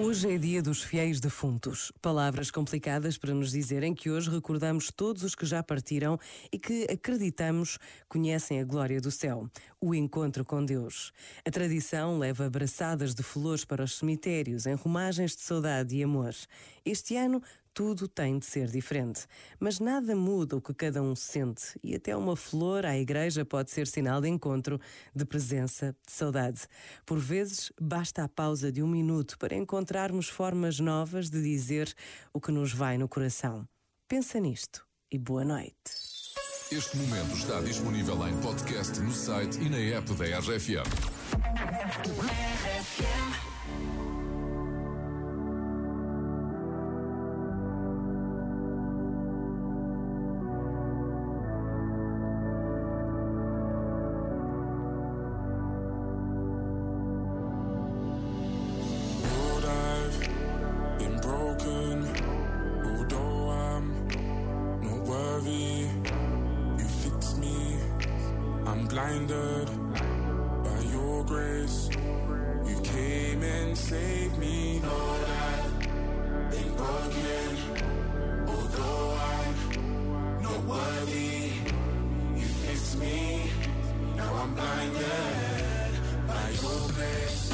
Hoje é dia dos fiéis defuntos. Palavras complicadas para nos dizerem que hoje recordamos todos os que já partiram e que acreditamos conhecem a glória do céu, o encontro com Deus. A tradição leva abraçadas de flores para os cemitérios em romagens de saudade e amor. Este ano tudo tem de ser diferente. Mas nada muda o que cada um sente e até uma flor à igreja pode ser sinal de encontro, de presença, de saudade. Por vezes, basta a pausa de um minuto para encontrarmos formas novas de dizer o que nos vai no coração. Pensa nisto e boa noite. Este momento está disponível em podcast no site e na app da RFM. Blinded by your grace. You came and saved me. Lord, I've been broken. Although I'm not worthy, you fixed me. Now I'm blinded by your grace.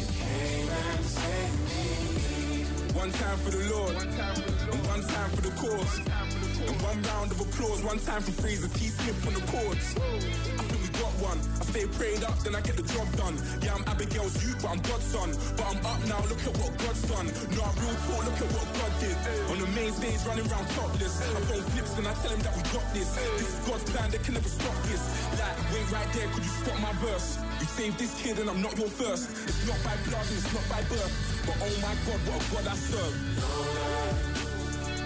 You came and saved me. One time for the Lord, and one time for the cause. And one round of applause, one time for Fraser T. Smith on the chords. I think we got one. I stay prayed up, then I get the job done. Yeah, I'm Abigail's youth, but I'm God's son. But I'm up now, look at what God's done. No, I'm real talk, look at what God did. On the main stage, running around topless. I phone flips, and I tell him that we got this. This is God's plan, they can never stop this. Like, wait right there, could you stop my verse? You saved this kid, and I'm not your first. It's not by blood, and it's not by birth. But oh my God, what a God I serve.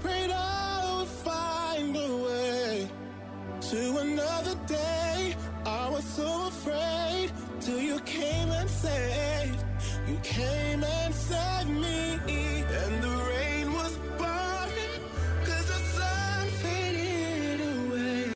would